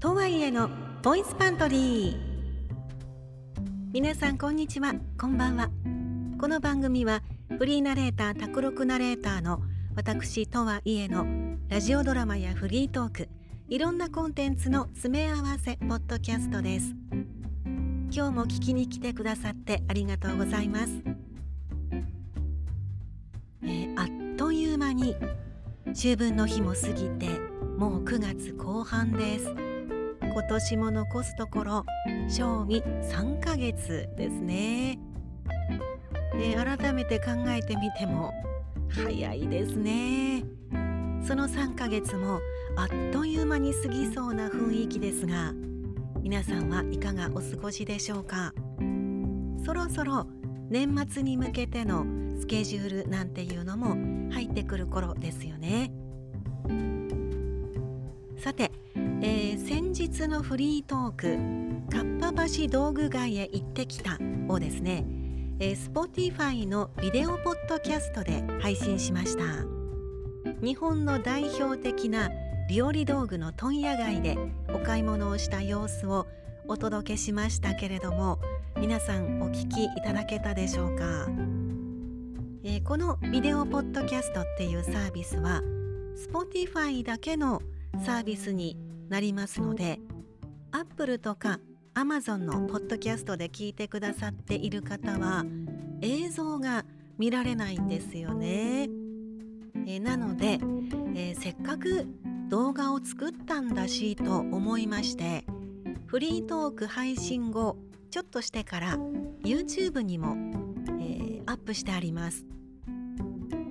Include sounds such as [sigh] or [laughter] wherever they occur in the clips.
とはいえのボイスパントリー。皆さんこんにちはこんばんは。この番組はフリーナレーター卓録ナレーターの私とはいえのラジオドラマやフリートークいろんなコンテンツの詰め合わせポッドキャストです。今日も聞きに来てくださってありがとうございます、えー、あっという間に秋分の日も過ぎてもう9月後半です。今年も残すところ賞味3ヶ月ですね、えー、改めて考えてみても早いですね。その3ヶ月もあっという間に過ぎそうな雰囲気ですが皆さんはいかがお過ごしでしょうか？そろそろ年末に向けてのスケジュールなんていうのも入ってくる頃ですよね。さてえー、先日のフリートーク「かっぱ橋道具街へ行ってきた」をですね、えー、Spotify のビデオポッドキャストで配信しました。日本の代表的な料理道具の問屋街でお買い物をした様子をお届けしましたけれども皆さんお聞きいただけたでしょうか、えー、このビデオポッドキャストっていうサービスは Spotify だけのサービスになりますので Apple とか Amazon のポッドキャストで聞いてくださっている方は映像が見られないんですよね。えなので、えー、せっかく動画を作ったんだしと思いましてフリートーク配信後ちょっとしてから YouTube にも、えー、アップしてあります。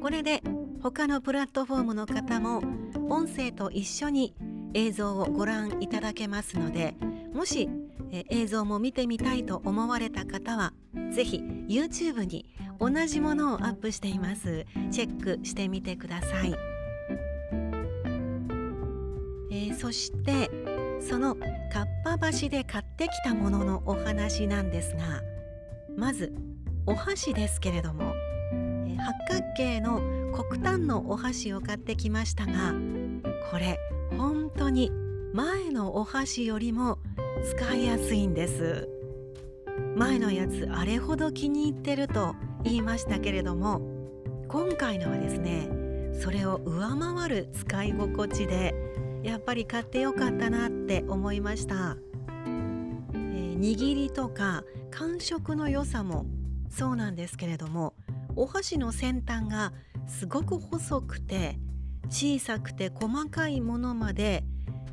これで他のプラットフォームの方も音声と一緒に映像をご覧いただけますのでもし映像も見てみたいと思われた方はぜひ YouTube に同じものをアップしています。チェックしてみてください、えー、そしてそのかっぱ橋で買ってきたもののお話なんですがまずお箸ですけれども、八角形の黒炭のお箸を買ってきましたがこれ本当に前のお箸よりも使いやすいんです。前のやつあれほど気に入ってると言いましたけれども今回のはですねそれを上回る使い心地でやっぱり買ってよかったなって思いました、えー、握りとか感触の良さもそうなんですけれどもお箸の先端がすごく細くて小さくて細かいものまで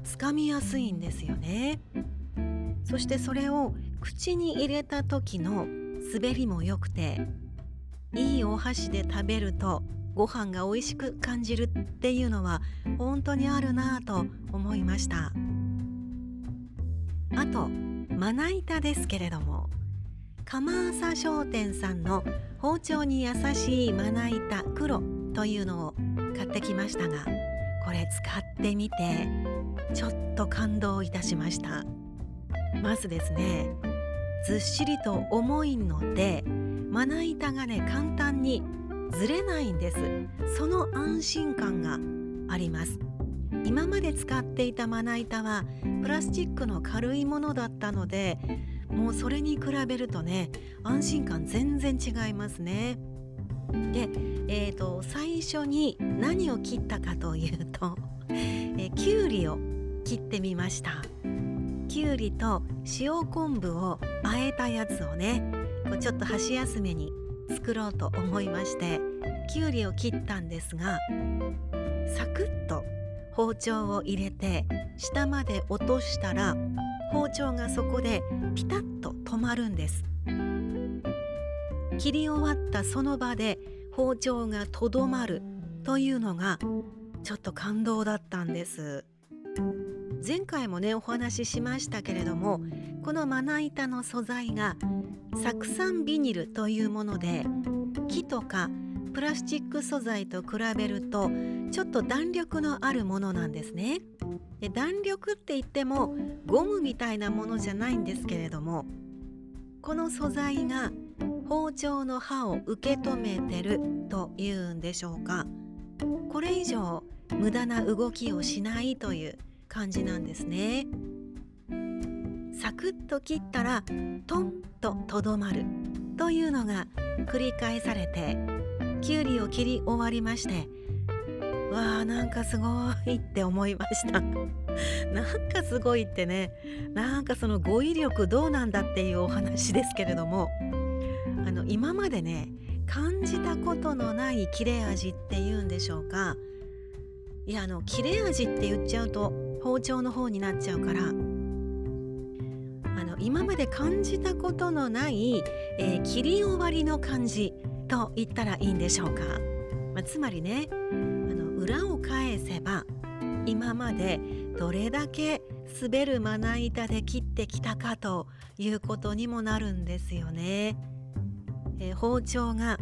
つかみやすいんですよね。そしてそれを口に入れた時の滑りも良くていいお箸で食べるとご飯が美味しく感じるっていうのは本当にあるなぁと思いました。あとまな板ですけれども釜浅商店さんの包丁に優しいまな板黒というのを買ってきましたがこれ使ってみてちょっと感動いたしました。まずですねずっしりと重いのでまな板がね簡単にずれないんです。その安心感があります。今まで使っていたまな板はプラスチックの軽いものだったのでもうそれに比べるとね安心感全然違いますね。で、えーと、最初に何を切ったかというと、[laughs] えー、きゅうりを切ってみました。きゅうりと塩昆布をあえたやつをねこうちょっと箸休めに作ろうと思いましてきゅうりを切ったんですがサクッと包丁を入れて下まで落としたら包丁がそこでピタッと止まるんです。切り終わったその場で包丁がとどまるというのがちょっと感動だったんです。前回もねお話ししましたけれどもこのまな板の素材が酢酸ビニルというもので木とかプラスチック素材と比べるとちょっと弾力のあるものなんですね。で弾力って言ってもゴムみたいなものじゃないんですけれどもこの素材が包丁の刃を受け止めてるというんでしょうか。これ以上無駄な動きをしないという感じなんですね。サクッと切ったらトンととどまるというのが繰り返されてきゅうりを切り終わりましてわあなんかすごいって思いました。[laughs] なんかすごいってね。なんかその語彙力どうなんだっていうお話ですけれども今までね感じたことのない切れ味っていうんでしょうか。いやあの切れ味って言っちゃうと包丁の方になっちゃうから。あの今まで感じたことのない、えー、切り終わりの感じと言ったらいいんでしょうか、まあ、つまりねあの裏を返せば今までどれだけ滑るまな板で切ってきたかということにもなるんですよね。えー、包丁が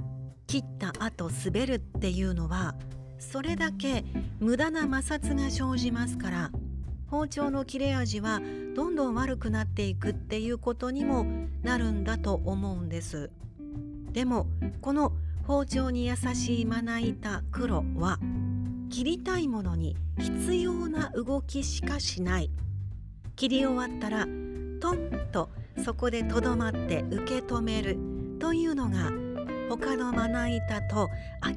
切った後滑るっていうのはそれだけ無駄な摩擦が生じますから包丁の切れ味はどんどん悪くなっていくっていうことにもなるんだと思うんです。でもこの包丁に優しいまな板黒は切りたいものに必要な動きしかしない。切り終わったらトンとそこでとどまって受け止める。というのが他のまな板と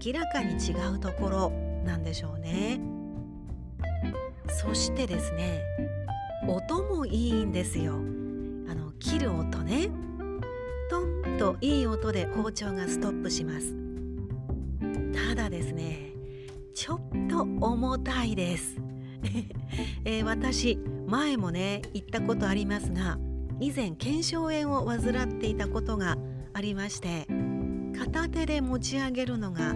明らかに違うところなんでしょうね。そしてですね音もいいんですよ。あの切る音ね。トンといい音で包丁がストップします。ただですねちょっと重たいです、[laughs] えー、私前もね言ったことありますが以前腱鞘炎を患っていたことがありまして片手で持ち上げるのが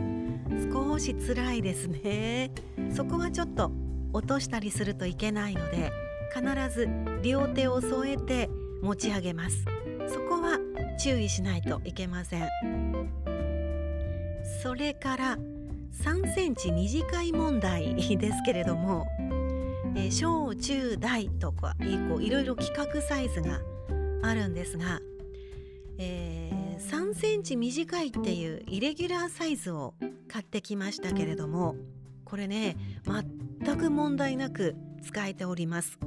少し辛いですね。そこはちょっと落としたりするといけないので必ず両手を添えて持ち上げます。そこは注意しないといけません。それから3センチ短い問題ですけれども、え小中大とかいろいろ規格サイズがあるんですが、えー3センチ短いっていうイレギュラーサイズを買ってきましたけれどもこれね全く問題なく使えております、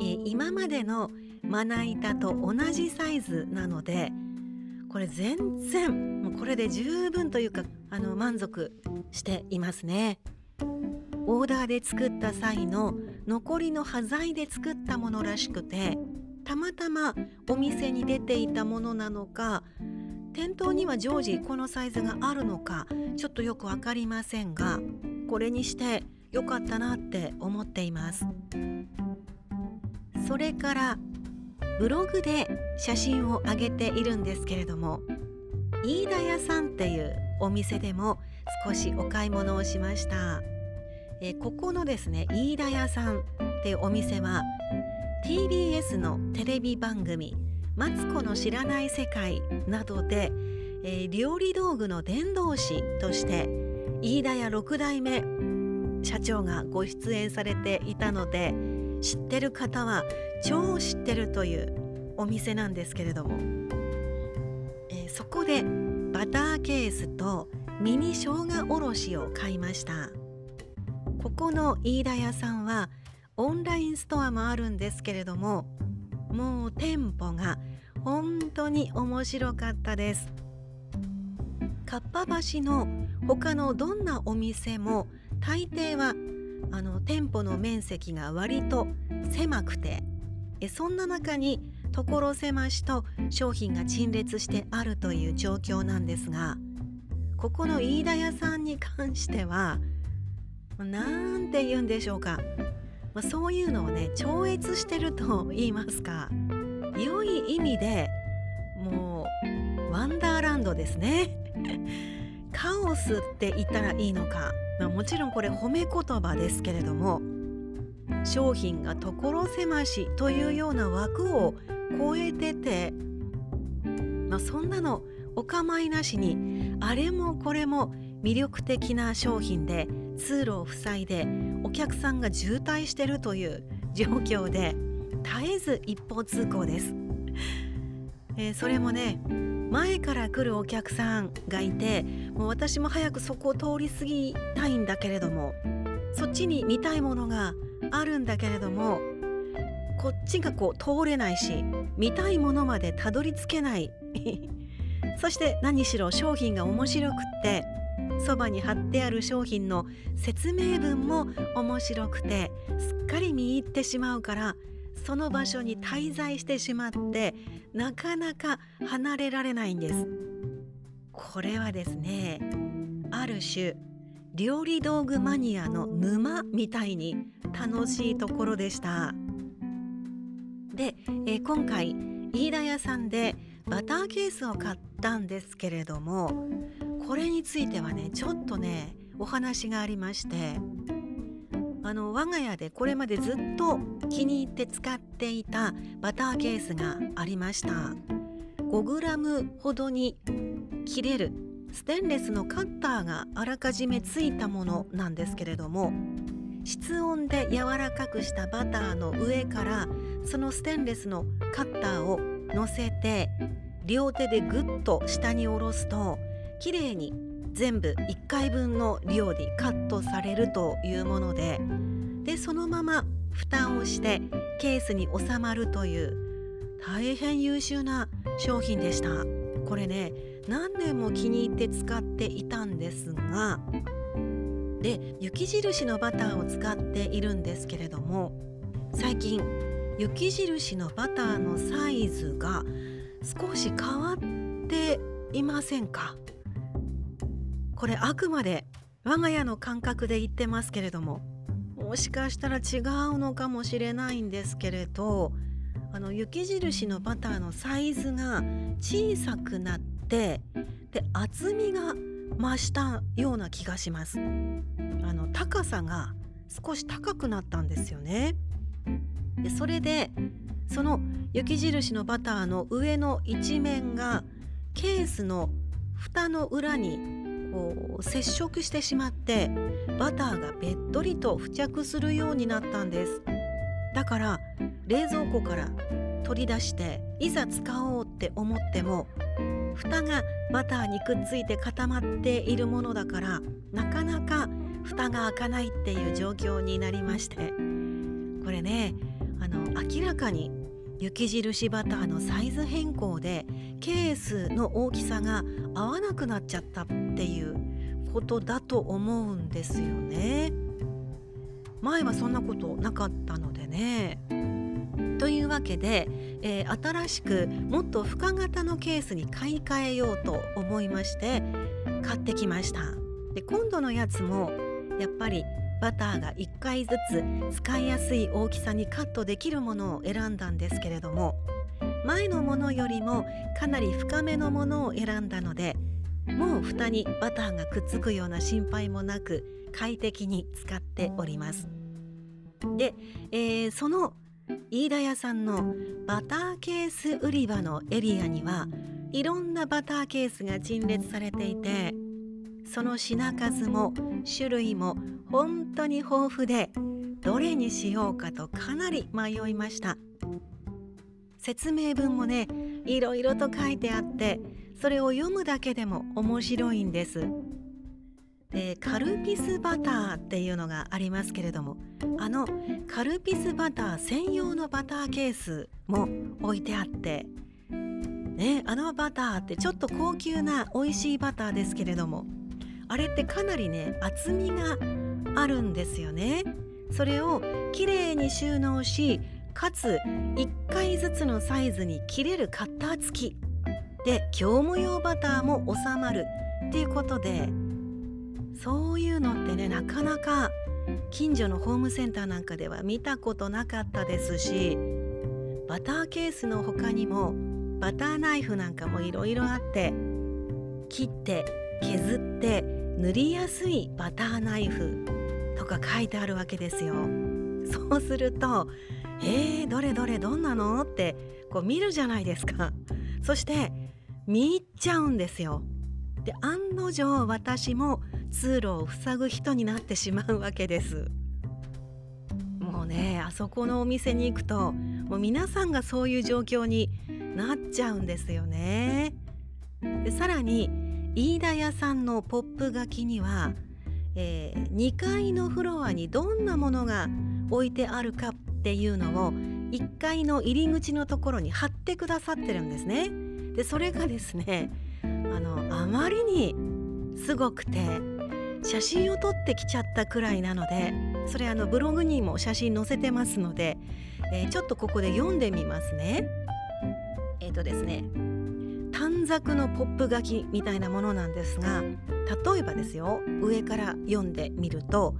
え、今までのまな板と同じサイズなのでこれ全然もうこれで十分というかあの満足していますね。オーダーで作った際の残りの端材で作ったものらしくてたまたまお店に出ていたものなのか店頭には常時このサイズがあるのかちょっとよく分かりませんがこれにしてよかったなって思っています。それからブログで写真を上げているんですけれども飯田屋さんっていうお店でも少しお買い物をしました。えここのですね飯田屋さんっていうお店は TBS のテレビ番組「マツコの知らない世界」などで、えー、料理道具の伝道師として飯田屋6代目社長がご出演されていたので知ってる方は超知ってるというお店なんですけれども、えー、そこでバターケースとミニ生姜おろしを買いました。ここの飯田屋さんはオンラインストアもあるんですけれどももう店舗が本当に面白かったです。かっぱ橋の他のどんなお店も大抵はあの店舗の面積が割と狭くてえそんな中に所狭しと商品が陳列してあるという状況なんですがここの飯田屋さんに関しては何て言うんでしょうか。まあ、そういうのをね超越してると言いますか良い意味でもうワンダーランドですね。[laughs] カオスって言ったらいいのか、まあ、もちろんこれ褒め言葉ですけれども商品が所狭しというような枠を超えてて、まあ、そんなのお構いなしにあれもこれも魅力的な商品で通路を塞いでお客さんが渋滞しているという状況で絶えず一方通行です、[laughs] えー、それもね前から来るお客さんがいてもう私も早くそこを通り過ぎたいんだけれどもそっちに見たいものがあるんだけれどもこっちがこう通れないし見たいものまでたどり着けない。[laughs] そして何しろ商品が面白くってそばに貼ってある商品の説明文も面白くてすっかり見入ってしまうからその場所に滞在してしまってなかなか離れられないんです。これはですねある種料理道具マニアの沼みたいに楽しいところでした。で、えー、今回飯田屋さんでバターケースを買ったんですけれどもこれについてはねちょっとねお話がありましてあの我が家でこれまでずっと気に入って使っていたバターケースがありました。5g ほどに切れるステンレスのカッターがあらかじめついたものなんですけれども室温で柔らかくしたバターの上からそのステンレスのカッターを乗せて両手でぐっと下に下ろすときれいに全部1回分の量にカットされるというものででそのまま蓋をしてケースに収まるという大変優秀な商品でした。これね何年も気に入って使っていたんですがで雪印のバターを使っているんですけれども最近雪印のバターのサイズが少し変わっていませんか？これあくまで我が家の感覚で言ってますけれどももしかしたら違うのかもしれないんですけれどあの雪印のバターのサイズが小さくなってで厚みが増したような気がします。あの高さが少し高くなったんですよね。でそれでその雪印のバターの上の一面がケースの蓋の裏にこう接触してしまってバターがべっとりと付着するようになったんです。だから冷蔵庫から取り出していざ使おうって思っても蓋がバターにくっついて固まっているものだからなかなか蓋が開かないっていう状況になりまして。これねあの明らかに雪印バターのサイズ変更でケースの大きさが合わなくなっちゃったっていうことだと思うんですよね。前はそんなことなかったのでね。というわけで、えー、新しくもっと深型のケースに買い替えようと思いまして買ってきましたで今度のやつもやっぱりバターが1回ずつ使いやすい大きさにカットできるものを選んだんですけれども前のものよりもかなり深めのものを選んだのでもう蓋にバターがくっつくような心配もなく快適に使っております。で、えー、その飯田屋さんのバターケース売り場のエリアにはいろんなバターケースが陳列されていてその品数も種類も本当に豊富でどれにしようかとかなり迷いました。説明文もねいろいろと書いてあってそれを読むだけでも面白いんです。でカルピスバターっていうのがありますけれどもあのカルピスバター専用のバターケースも置いてあってねあのバターってちょっと高級な美味しいバターですけれどもあれってかなりね厚みがあるんですよね。それをきれいに収納しかつ1回ずつのサイズに切れるカッター付き。で業務用バターも収まる。っていうことでそういうのってねなかなか近所のホームセンターなんかでは見たことなかったですしバターケースの他にもバターナイフなんかもいろいろあって切って削って塗りやすいバターナイフとか書いてあるわけですよ。そうすると「えー、どれどれどんなの?」ってこう見るじゃないですか。そして見入っちゃうんですよ。で案の定私も通路を塞ぐ人になってしまうわけですもうねあそこのお店に行くともう皆さんがそういう状況になっちゃうんですよねでさらに飯田屋さんのポップ書きには、えー、2階のフロアにどんなものが置いてあるかっていうのを1階の入り口のところに貼ってくださってるんですね。でそれがですねあのあまりにすごくて写真を撮ってきちゃったくらいなのでそれあのブログにも写真載せてますので、えー、ちょっとここで読んでみますね。えっ、ー、とですね短冊のポップ書きみたいなものなんですが例えばですよ上から読んでみると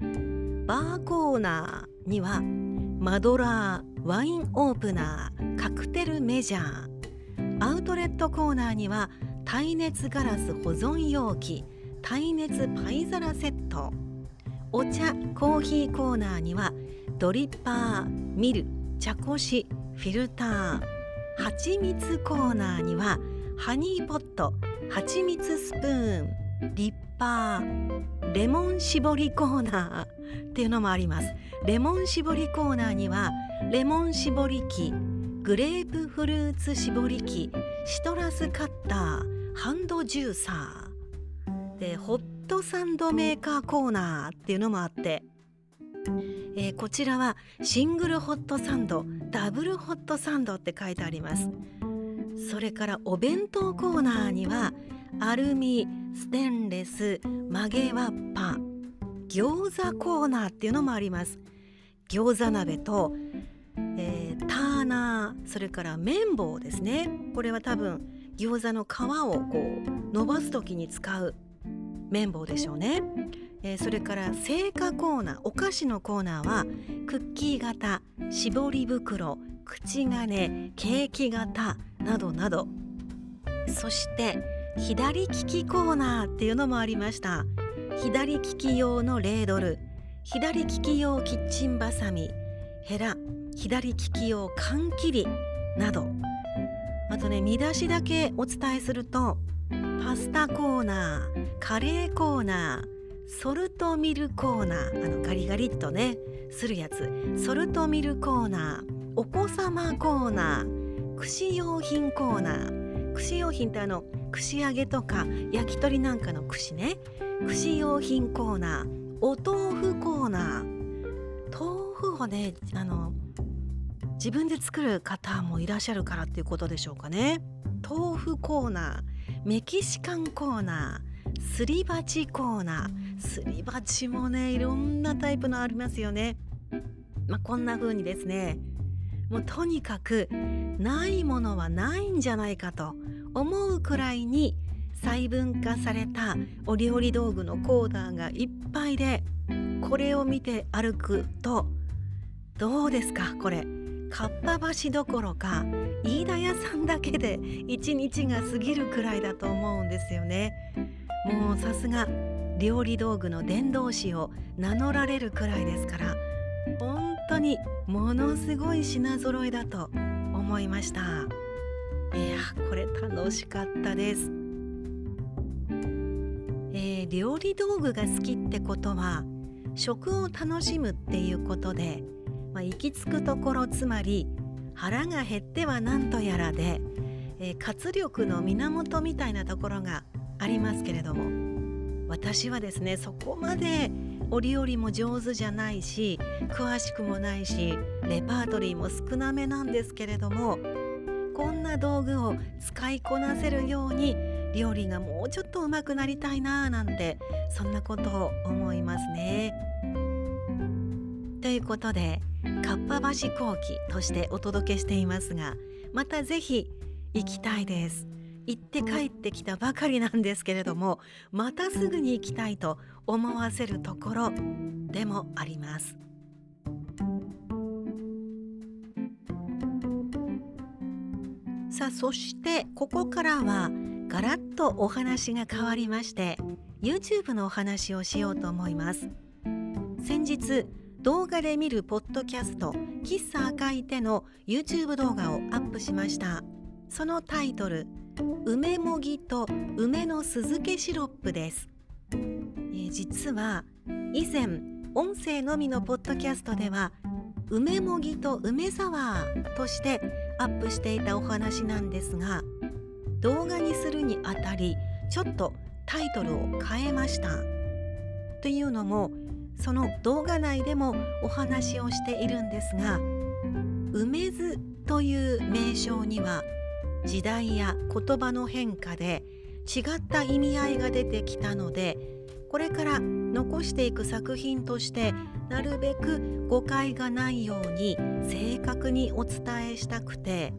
バーコーナーにはマドラーワインオープナーカクテルメジャーアウトレットコーナーには耐熱ガラス保存容器耐熱パイ皿セットお茶コーヒーコーナーにはドリッパーミル茶こしフィルター蜂蜜コーナーにはハニーポット蜂蜜スプーンリッパーレモン絞りコーナー [laughs] っていうのもあります。レモン絞りコーナーにはレモン絞り機グレープフルーツ絞り機シトラスカッターハンドジューサー。でホットサンドメーカーコーナーっていうのもあって。えー、こちらはシングルホットサンドダブルホットサンドって書いてあります。それからお弁当コーナーにはアルミステンレス曲げわっぱ餃子コーナーっていうのもあります。餃子鍋と、えー、ターナーそれから綿棒ですね。これは多分餃子の皮をこう伸ばす時に使う綿棒でしょうね、えー、それから製菓コーナーお菓子のコーナーはクッキー型絞り袋口金ケーキ型などなど。そして左利きコーナーっていうのもありました。左利き用のレードル。左利き用キッチンバサミ。ヘラ左利き用缶切りなど。あとね見出しだけお伝えするとパスタコーナーカレーコーナーソルトミルコーナーあのガリガリっとねするやつ。ソルトミルコーナーお子様コーナー串用品コーナー。串用品ってあの串揚げとか焼き鳥なんかの串ね。串用品コーナー。お豆腐コーナー。豆腐をねあの自分で作る方もいらっしゃるからっていうことでしょうかね。豆腐コーナー。メキシカンコーナー。すり鉢コーナー。すり鉢もねいろんなタイプのありますよね。まあ、こんな風にですねもうとにかくないものはないんじゃないかと思うくらいに細分化されたお料理道具のコーナーがいっぱいでこれを見て歩くとどうですかこれかっぱ橋どころか飯田屋さんだけで一日が過ぎるくらいだと思うんですよねもうさすが料理道具の伝道師を名乗られるくらいですから本当にものすごい品揃えだと思いました。いやこれ楽しかったです、えー、料理道具が好きってことは食を楽しむっていうことで、まあ、行き着くところつまり腹が減っては何とやらで、えー、活力の源みたいなところがありますけれども私はですねそこまで折々も上手じゃないし詳しくもないしレパートリーも少なめなんですけれどもこんな道具を使いこなせるように料理がもうちょっと上手くなりたいななんてそんなことを思いますね。ということでかっぱ橋後期としてお届けしていますがまた是非行きたいです。行って帰ってきたばかりなんですけれどもまたすぐに行きたいと思わせるところでもあります。さあそしてここからはガラッとお話が変わりまして YouTube のお話をしようと思います。先日動画で見るポッドキャスト喫茶赤い手の YouTube 動画をアップしました。そのタイトル梅もぎと梅の酢漬けシロップです、えー、実は以前音声のみのポッドキャストでは梅もぎと梅サワーとしてアップしていたお話なんですが動画にするにあたりちょっとタイトルを変えました。というのもその動画内でもお話をしているんですが梅津という名称には時代や言葉の変化で違った意味合いが出てきたのでこれから残していく作品としてなるべく誤解がないように正確にお伝えしたくて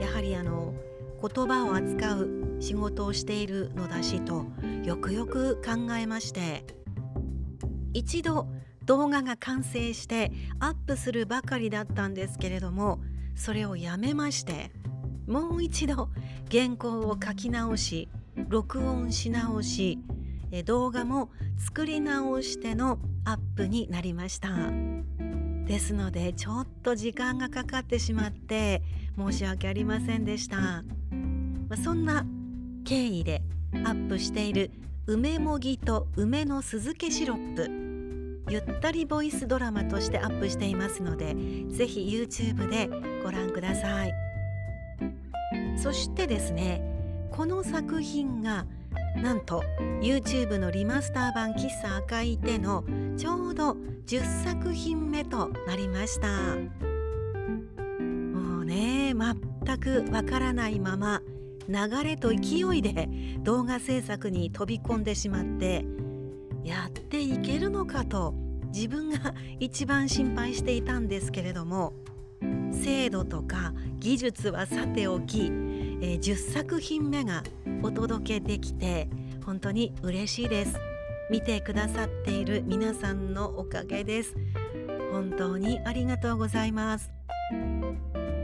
やはりあの言葉を扱う仕事をしているのだしとよくよく考えまして一度動画が完成してアップするばかりだったんですけれどもそれをやめましてもう一度原稿を書き直し録音し直し動画も作り直してのアップになりました。ですのでちょっと時間がかかってしまって申し訳ありませんでした、まそんな経緯でアップしている梅もぎと梅の酢漬けシロップゆったりボイスドラマとしてアップしていますのでぜひ YouTube でご覧ください。そしてですねこの作品がなんと YouTube のリマスター版喫茶赤い手のちょうど10作品目となりました。もうね全くわからないまま流れと勢いで動画制作に飛び込んでしまってやっていけるのかと自分が一番心配していたんですけれども精度とか技術はさておき、えー、10作品目がお届けできて本当に嬉しいです。見てくださっている皆さんのおかげです。本当にありがとうございます。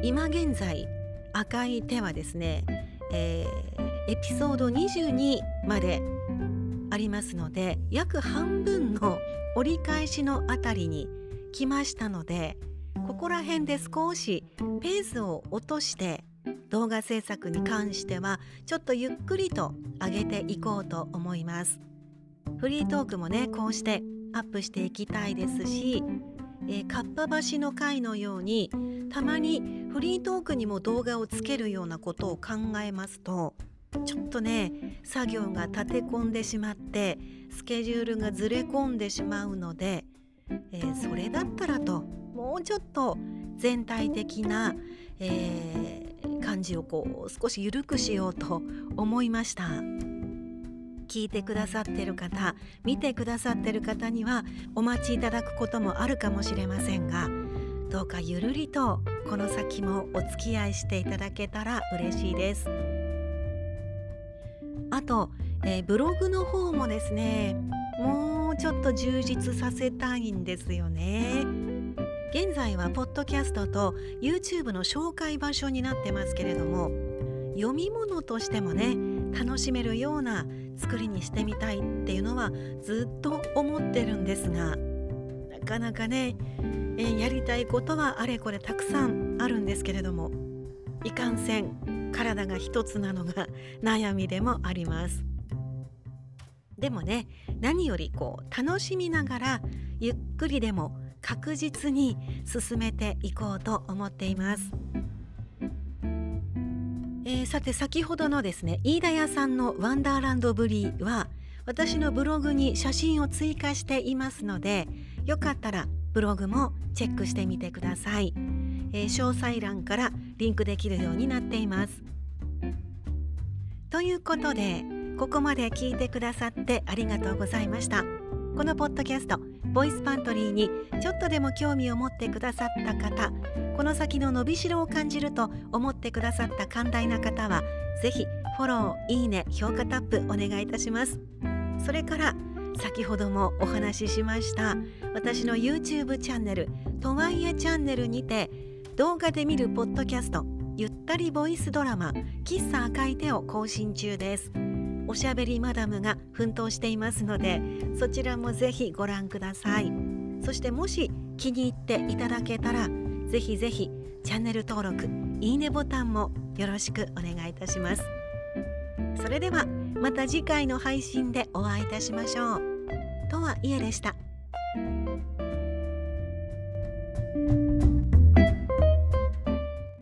今現在赤い手はですね、えー、エピソード22までありますので約半分の折り返しのあたりに来ましたのでここら辺で少しペースを落として動画制作に関してはちょっとゆっくりと上げていこうと思います。フリートークもねこうしてアップしていきたいですし、えー、かっぱ橋の会のようにたまにフリートークにも動画をつけるようなことを考えますとちょっとね作業が立て込んでしまってスケジュールがずれ込んでしまうので、えー、それだったらともうちょっと全体的な、えー、感じをこう少し緩くしようと思いました。聞いてくださってる方見てくださってる方にはお待ちいただくこともあるかもしれませんがどうかゆるりとこの先もお付き合いしていただけたら嬉しいです。あと、えー、ブログの方もですねもうちょっと充実させたいんですよね。現在はポッドキャストと YouTube の紹介場所になってますけれども読み物としてもね楽しめるような作りにしてみたいっていうのはずっと思ってるんですがなかなかね、え、やりたいことはあれこれたくさんあるんですけれどもいかんせん体が一つなのが悩みでもあります。でもね何よりこう楽しみながらゆっくりでも確実に進めていこうと思っています。えー、さて先ほどのですね飯田屋さんのワンダーランドブリーは私のブログに写真を追加していますのでよかったらブログもチェックしてみてください、えー、詳細欄からリンクできるようになっています。ということでここまで聞いてくださってありがとうございました。このポッドキャストボイスパントリーにちょっとでも興味を持ってくださった方この先の伸びしろを感じると思ってくださった寛大な方はぜひフォローいいね評価タップお願いいたします。それから先ほどもお話ししました私の YouTube チャンネルとはいえチャンネルにて動画で見るポッドキャストゆったりボイスドラマ喫茶赤い手を更新中です。おしゃべりマダムが奮闘していますのでそちらもぜひご覧ください。そしてもし気に入っていただけたらぜひぜひチャンネル登録いいねボタンもよろしくお願いいたします。それではまた次回の配信でお会いいたしましょう。とはいえでした。